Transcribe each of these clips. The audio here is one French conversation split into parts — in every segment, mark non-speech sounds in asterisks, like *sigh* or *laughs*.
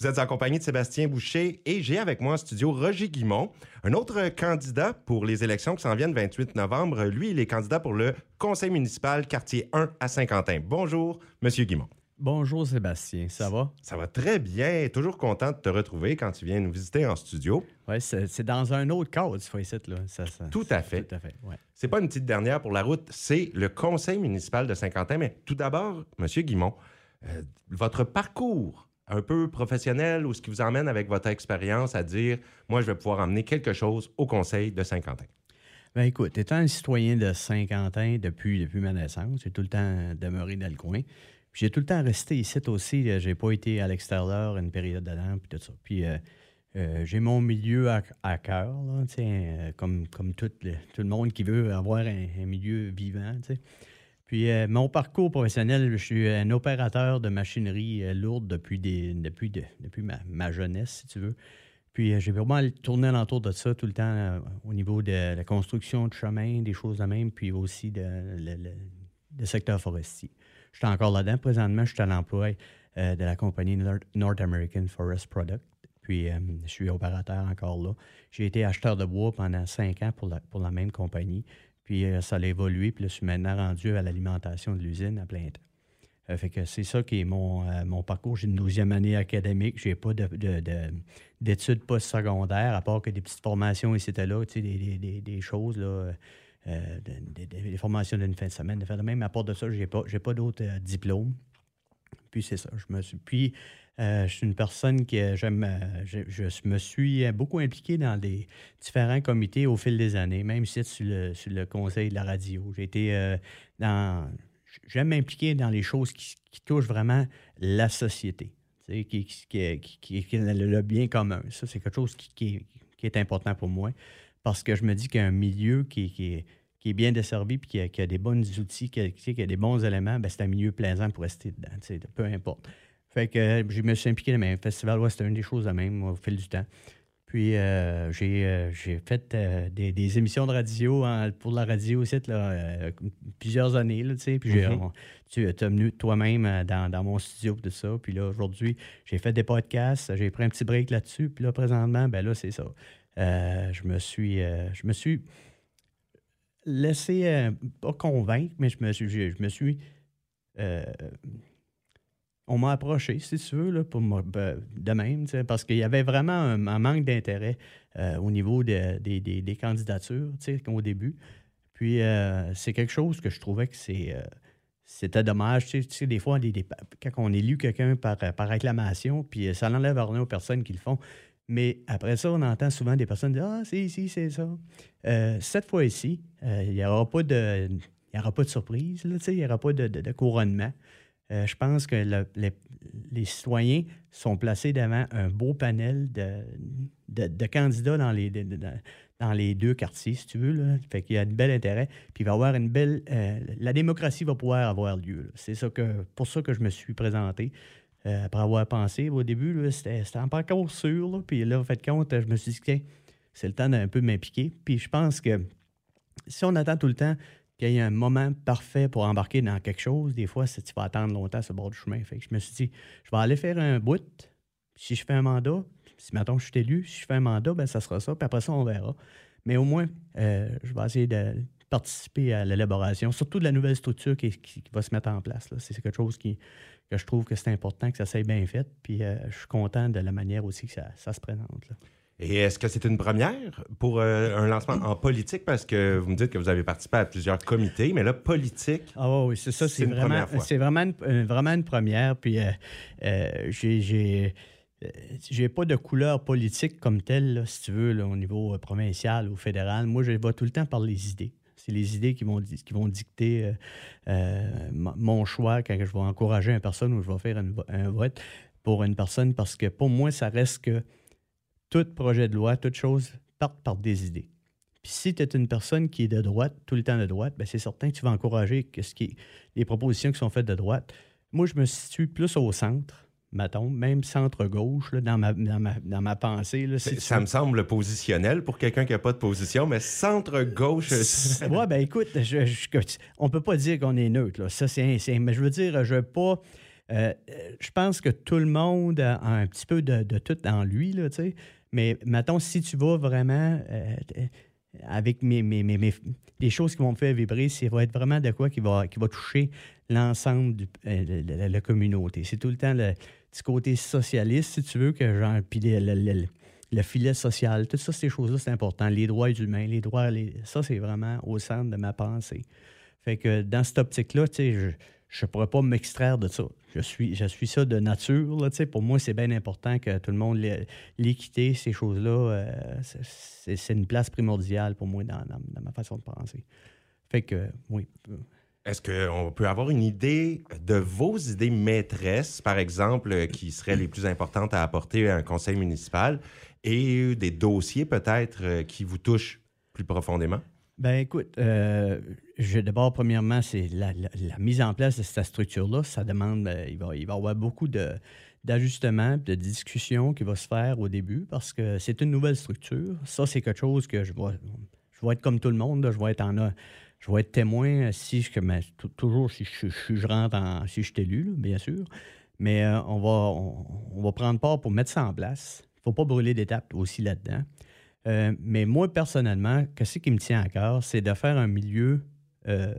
Vous êtes en compagnie de Sébastien Boucher et j'ai avec moi en studio Roger Guimont, un autre candidat pour les élections qui s'en viennent le 28 novembre. Lui, il est candidat pour le conseil municipal quartier 1 à Saint-Quentin. Bonjour, Monsieur Guimont. Bonjour Sébastien, ça va? Ça va très bien. Toujours content de te retrouver quand tu viens nous visiter en studio. Oui, c'est dans un autre cadre, ce fois là. Ça, tout à fait. Tout à fait, ouais. C'est pas une petite dernière pour la route, c'est le conseil municipal de Saint-Quentin. Mais tout d'abord, Monsieur Guimont, euh, votre parcours un peu professionnel ou ce qui vous emmène avec votre expérience à dire, moi, je vais pouvoir emmener quelque chose au conseil de Saint-Quentin? Ben écoute, étant un citoyen de Saint-Quentin depuis, depuis ma naissance, j'ai tout le temps demeuré dans le coin. J'ai tout le temps resté ici aussi. J'ai pas été à l'extérieur une période d'année, puis tout ça. Puis euh, euh, j'ai mon milieu à, cœur, euh, comme, comme tout, le, tout le monde qui veut avoir un, milieu vivant. Puis mon parcours professionnel, je suis un opérateur de machinerie lourde depuis, depuis, ma, jeunesse, si tu veux. Puis j'ai vraiment tourné alentour de ça tout le temps au niveau de la construction de chemin, des choses de même, puis aussi de, le secteur forestier. Je suis encore là-dedans. Présentement, je suis à l'emploi euh, de la compagnie North American Forest Product. Puis, euh, je suis opérateur encore là. J'ai été acheteur de bois pendant cinq ans pour la même compagnie. Puis, euh, ça a évolué. Puis je suis maintenant rendu à l'alimentation de l'usine à plein temps. fait que c'est ça qui est mon, mon parcours. J'ai une douzième année académique. Je n'ai pas d'études de, de, postsecondaires, à part que des petites formations et là, tu sais, des, des, des, choses là, euh, des, formations d'une fin de semaine, de faire de même. À part de ça, je n'ai pas, d'autres euh, diplômes. Puis c'est ça. Je me suis. Puis euh, je suis une personne qui j'aime. Je, me suis beaucoup impliqué dans des différents comités au fil des années, même si sur le, sur le conseil de la radio. J'ai été dans. J'aime m'impliquer dans les choses qui, touchent vraiment la société, qui, qui, qui, qui, est le bien commun. Ça, c'est quelque chose qui, est important pour moi parce que je me dis qu'un milieu qui, est qui est bien desservi puis qui a, des bons outils, qui a, des bons éléments, ben c'est un milieu plaisant pour rester dedans, peu importe. Fait que je me suis impliqué dans le festival, ouais, c'était une des choses de même au fil du temps. Puis euh, euh, j'ai fait euh, des, émissions de radio pour la radio aussi, là, plusieurs années, là, puis tu es venu toi-même dans, dans, mon studio tout ça. Puis là, aujourd'hui, j'ai fait des podcasts, j'ai pris un petit break là-dessus. Puis là, présentement, ben là, c'est ça. je me suis... je me suis laissé, euh, pas convaincre, mais je me suis. Je, me suis euh, on m'a approché, si tu veux, là, pour ben, de même, parce qu'il y avait vraiment un, manque d'intérêt euh, au niveau des, des, candidatures au début. Puis c'est quelque chose que je trouvais que c'est. c'était dommage. Tu sais, des fois, quand on élu quelqu'un par, par acclamation, puis ça n'enlève rien aux personnes qui le font. Mais après ça, on entend souvent des personnes dire Ah, c'est ici, c'est ça. Euh, cette fois-ci, euh, il n'y aura, pas de, aura pas de surprise, il n'y aura pas de, couronnement. Euh, je pense que les, citoyens sont placés devant un beau panel de, candidats dans les, dans les deux quartiers, si tu veux. Là. Fait qu'il y a un bel intérêt. Puis va avoir une belle. la démocratie va pouvoir avoir lieu. C'est ça que, pour ça que je me suis présenté. Euh, après avoir pensé, au début, c'était pas encore sûr. puis là, en fait compte, je me suis dit, c'est le temps d'un peu m'impliquer. Puis je pense que si on attend tout le temps qu'il y ait un moment parfait pour embarquer dans quelque chose, des fois, tu vas attendre longtemps ce bord du chemin. Fait que je me suis dit, je vais aller faire un bout. Si je fais un mandat, si maintenant je suis élu, si je fais un mandat, ben ça sera ça. Puis après ça, on verra. Mais au moins, euh, je vais essayer de participer à l'élaboration, surtout de la nouvelle structure qui, va se mettre en place. C'est quelque chose qui, que je trouve que c'est important que ça soit bien fait. Puis euh, je suis content de la manière aussi que ça, se présente. Et est-ce que c'est une première pour euh, un lancement en politique? Parce que vous me dites que vous avez participé à plusieurs comités, mais là, politique. Ah oui, c'est ça. C'est vraiment, c'est vraiment une, vraiment une première. Puis euh, j'ai. J'ai pas de couleur politique comme telle, si tu veux, au niveau provincial ou fédéral. Moi, je vais tout le temps par les idées. Les idées qui vont, qui vont dicter euh, euh, mon choix quand je vais encourager une personne ou je vais faire un vote pour une personne parce que pour moi, ça reste que tout projet de loi, toute chose part par des idées. Puis si tu es une personne qui est de droite, tout le temps de droite, ben c'est certain que tu vas encourager ce qui les propositions qui sont faites de droite. Moi, je me situe plus au centre mettons, même centre-gauche, dans ma, dans, ma, pensée. Là, ça me semble positionnel pour quelqu'un qui n'a pas de position, mais centre-gauche... oui, ben écoute, je, ne on peut pas dire qu'on est neutre. Là. Ça, c'est, mais je veux dire, je veux pas... je pense que tout le monde a un petit peu de, tout dans lui, là, tu sais. Mais mettons, si tu vas vraiment avec mes, mes, les choses qui vont me faire vibrer, ça va être vraiment de quoi qui va, qui va toucher l'ensemble de, la communauté. C'est tout le temps le petit côté socialiste, si tu veux, que genre, puis le, filet social, toutes ça, ces choses-là, c'est important. Les droits humains, les droits, ça, c'est vraiment au centre de ma pensée. Fait que dans cette optique-là, tu sais, je ne pourrais pas m'extraire de ça. Je suis, je suis ça de nature. Là, pour moi, c'est bien important que tout le monde l'équité, ces choses-là, euh, c'est une place primordiale pour moi dans, ma façon de penser. Fait que, oui. Est-ce qu'on peut avoir une idée de vos idées maîtresses, par exemple, qui seraient les plus importantes à apporter à un conseil municipal et des dossiers peut-être euh, qui vous touchent plus profondément? Ben écoute, euh, d'abord, premièrement, c'est la, mise en place de cette structure-là. Ça demande, euh, il, va, il va y avoir beaucoup d'ajustements, de, discussions qui vont se faire au début parce que c'est une nouvelle structure. Ça, c'est quelque chose que je vais, je vais être comme tout le monde. je vais être en je vais être témoin si je, mais, toujours si je, rentre en, si je suis élu, bien sûr. Mais euh, on, va, prendre part pour mettre ça en place. Il ne faut pas brûler d'étapes aussi là-dedans. Euh, mais moi, personnellement, ce qui me tient à cœur, c'est de faire un milieu, euh,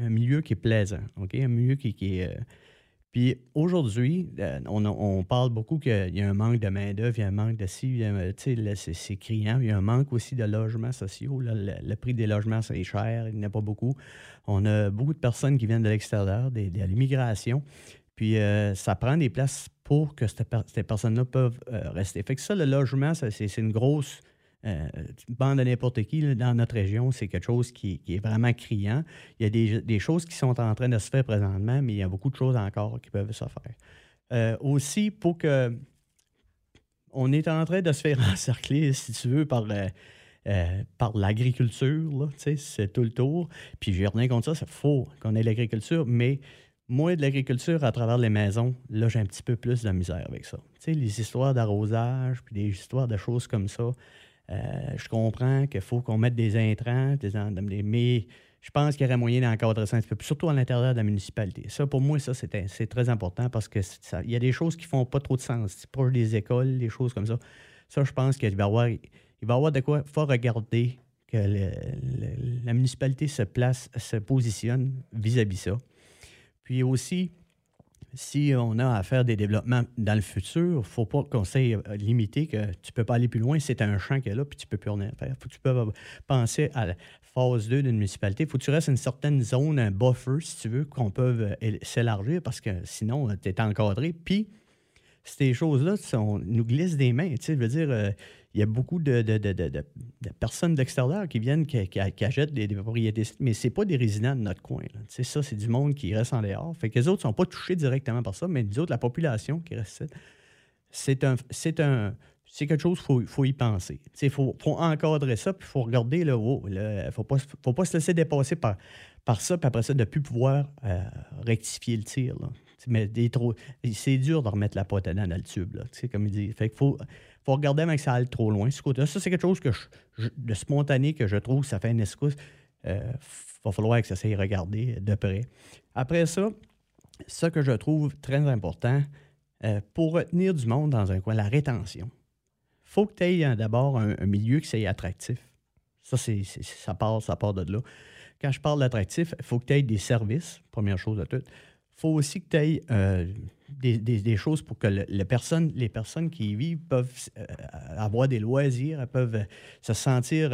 un milieu qui est plaisant, OK? Un milieu qui, est... Euh, puis aujourd'hui, on, parle beaucoup qu'il y a un manque de main-d'œuvre, il y a un manque de ci, c'est criant. Il y a un manque aussi de logements sociaux. le, prix des logements, c'est cher, il n'y en a pas beaucoup. On a beaucoup de personnes qui viennent de l'extérieur, de, l'immigration. Puis ça prend des places pour que ces personnes-là peuvent rester. Fait que ça, le logement, c'est une grosse euh, bande de n'importe qui dans notre région, c'est quelque chose qui, est vraiment criant. Il y a des, choses qui sont en train de se faire présentement, mais il y a beaucoup de choses encore qui peuvent se faire. Euh, aussi, pour que. On est en train de se faire *laughs* encercler, si tu veux, par. Euh, l'agriculture, c'est tout le tour. Puis j'ai rien contre ça, c'est faux qu'on ait l'agriculture, mais moi, de l'agriculture à travers les maisons, là, j'ai un petit peu plus de misère avec ça. Tu sais, les histoires d'arrosage, puis des histoires de choses comme ça, je comprends qu'il faut qu'on mette des intrants, des, mais je pense qu'il y aurait moyen d'encadrer ça un peu, surtout à l'intérieur de la municipalité. Ça, pour moi, ça, c'est très important parce qu'il y a des choses qui font pas trop de sens. Proche des écoles, des choses comme ça. Ça, je pense qu'il va y avoir, avoir de quoi. Faut regarder que la municipalité se place, se positionne vis-à-vis -vis ça. Puis aussi, si on a à faire des développements dans le futur, il ne faut pas qu'on s'est limité que tu ne peux pas aller plus loin, c'est un champ qui est là, puis tu ne peux plus rien faire. faut que tu peux penser à la phase 2 d'une municipalité. Il faut que tu restes une certaine zone, un buffer, si tu veux, qu'on peut euh, s'élargir, parce que sinon, tu es encadré. Puis, ces choses-là nous glissent des mains. Tu je veux dire, euh, il y a beaucoup de, personnes d'extérieur qui viennent, qui, achètent des, propriétés, mais ce pas des résidents de notre coin. C'est ça, c'est du monde qui reste en dehors. Fait que les autres ne sont pas touchés directement par ça, mais nous autres, la population qui reste c'est un, c'est un, c'est quelque chose, il faut, y penser. Il faut, encadrer ça, puis il faut regarder le haut. Il ne faut pas, faut pas se laisser dépasser par, par ça, puis après ça, de plus pouvoir euh, rectifier le tir. Mais c'est dur de remettre la pote dans le tube, là, comme. Fait qu'il faut, faut regarder avec ça aille trop loin. Ça, c'est quelque chose que de spontané que je trouve que ça fait un escousse. Il euh, va falloir que ça s'aille regarder de près. Après ça, ce que je trouve très important, euh, pour retenir du monde dans un coin, la rétention. Faut que tu aies euh, d'abord un, milieu qui soit attractif. Ça, c'est, ça, part, ça part de là. Quand je parle d'attractif, il faut que tu aies des services, première chose de tout faut aussi que tu aies euh, des, choses pour que les personnes qui y vivent peuvent euh, avoir des loisirs, elles peuvent euh, se sentir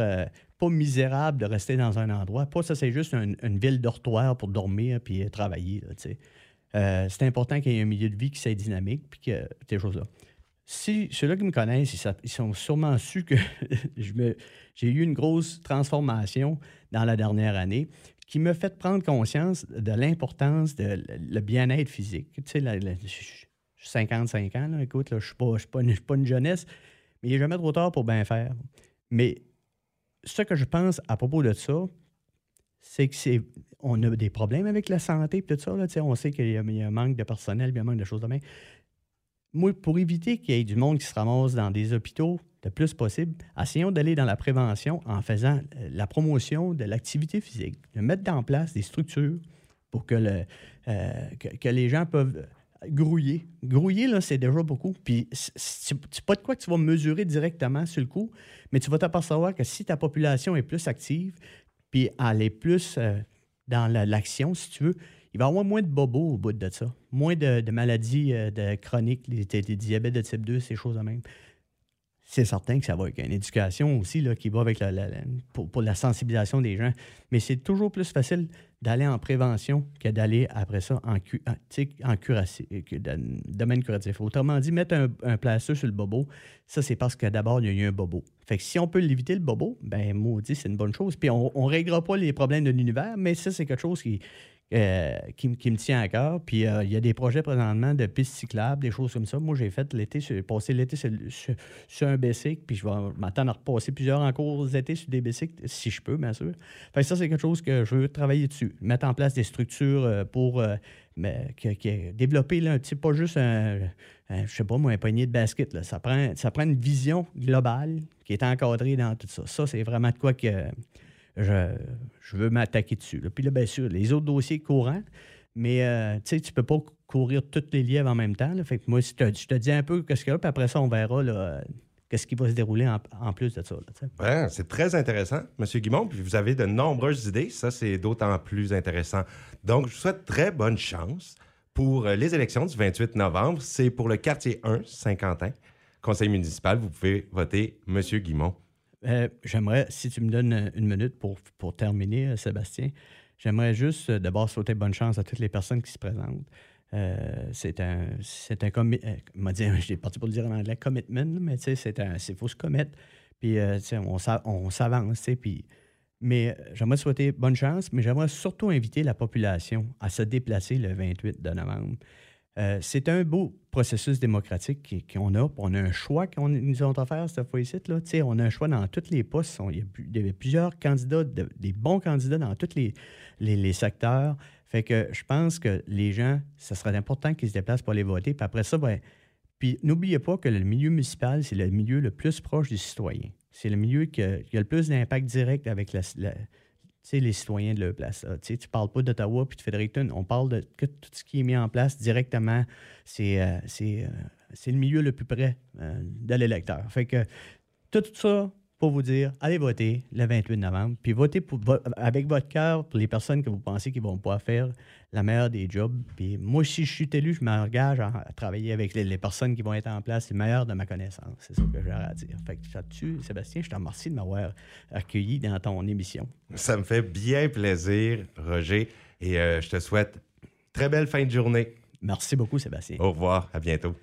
pas misérables de rester dans un endroit. Pas ça, c'est juste une, ville dortoir pour dormir puis travailler. c'est important qu'il y ait un milieu de vie qui soit dynamique puis que ces choses-là. Si ceux-là qui me connaissent, ils, ils sûrement su que *laughs* j'ai eu une grosse transformation dans la dernière année qui me fait prendre conscience de l'importance de le bien-être physique. Tu sais, j'ai 55 ans, écoute, je ne suis, pas, pas, une jeunesse, mais il n'est jamais trop tard pour bien faire. Mais ce que je pense à propos de ça, c'est que c'est on a des problèmes avec la santé et tout ça. On sait qu'il y, a un manque de personnel, il y a un manque de choses de même. Moi, pour éviter qu'il y ait du monde qui se ramasse dans des hôpitaux le plus possible, essayons d'aller dans la prévention en faisant euh, la promotion de l'activité physique, de mettre en place des structures pour que, euh, les gens peuvent grouiller. Grouiller, là, c'est déjà beaucoup. Puis, c'est pas de quoi que tu vas mesurer directement sur le coup, mais tu vas t'apercevoir que si ta population est plus active, puis elle est plus euh, dans l'action, si tu veux, il va y avoir moins de bobos au bout de ça, moins de, maladies euh, chroniques, des, des, diabètes de type 2, ces choses de même c'est certain que ça va avec une éducation aussi là, qui va avec la, pour, la sensibilisation des gens. Mais c'est toujours plus facile d'aller en prévention que d'aller après ça en, en, curatif, domaine curatif. Autrement dit, mettre un, un sur le bobo, ça c'est parce que d'abord, il y a eu un bobo. Fait que si on peut l'éviter le bobo, ben maudit, c'est une bonne chose. Puis on ne réglera pas les problèmes de l'univers, mais ça, c'est quelque chose qui, euh, qui, me tient à cœur. Puis euh, il y a des projets présentement de pistes cyclables, des choses comme ça. Moi, j'ai fait l'été, passé l'été sur, un bicycle, puis je vais m'attendre à repasser plusieurs en cours d'été sur des bicycles, si je peux, bien sûr. Fait ça, c'est quelque chose que je veux travailler dessus. Mettre en place des structures euh, pour mais, développer là, un petit, pas juste un, je sais pas moi, un poignet de basket. Ça, prend, ça prend une vision globale qui est encadrée dans tout ça. Ça, c'est vraiment de quoi que je, veux m'attaquer dessus. Puis là, bien sûr, les autres dossiers courants, mais euh, tu sais, tu peux pas courir toutes les lièvres en même temps. Fait que moi, je te, dis un peu ce qu'il y a, puis après ça, on verra là, qu'est-ce qui va se dérouler en, plus de ça. Ouais, c'est très intéressant, M. Guimond. Puis vous avez de nombreuses idées. Ça, c'est d'autant plus intéressant. Donc, je vous souhaite très bonne chance pour euh, les élections du 28 novembre. C'est pour le quartier 1, Saint-Quentin. Conseil municipal, vous pouvez voter M. Guimond. Euh, j'aimerais, si tu me donnes une minute pour, pour terminer, euh, Sébastien, j'aimerais juste euh, d'abord souhaiter bonne chance à toutes les personnes qui se présentent. c'est un, c'est un dire, *laughs* j'ai parti pour le dire en anglais, commitment, mais c'est un, c'est faut se commettre. Puis, on, on s'avance, puis. Mais j'aimerais souhaiter bonne chance, mais j'aimerais surtout inviter la population à se déplacer le 28 de novembre. Euh, c'est un beau processus démocratique qu'on a. On a un choix qu'on nous a offert cette fois-ci. On a un choix dans tous les postes. il, y a, plusieurs candidats, des bons candidats dans tous les, les, secteurs. Fait que je pense que les gens, ce serait important qu'ils se déplacent pour aller voter. Puis après ça, ben, puis n'oubliez pas que le milieu municipal, c'est le milieu le plus proche du citoyen. C'est le milieu qui a, le plus d'impact direct avec la, les citoyens de leur place. Tu ne parles pas d'Ottawa puis de Fredericton. On parle de tout ce qui est mis en place directement. C'est euh, euh, le milieu le plus près euh, de l'électeur. Fait que tout ça, pour vous dire, allez voter le 28 novembre, puis votez avec votre cœur pour les personnes que vous pensez qui ne vont pas faire la meilleure des jobs. Puis moi, si je suis élu, je m'engage à, travailler avec les, personnes qui vont être en place, les meilleures de ma connaissance. C'est ça que j'ai à dire. Fait que là-dessus, Sébastien, je te remercie de m'avoir accueilli dans ton émission. Ça me fait bien plaisir, Roger, et euh, je te souhaite très belle fin de journée. Merci beaucoup, Sébastien. Au revoir, à bientôt.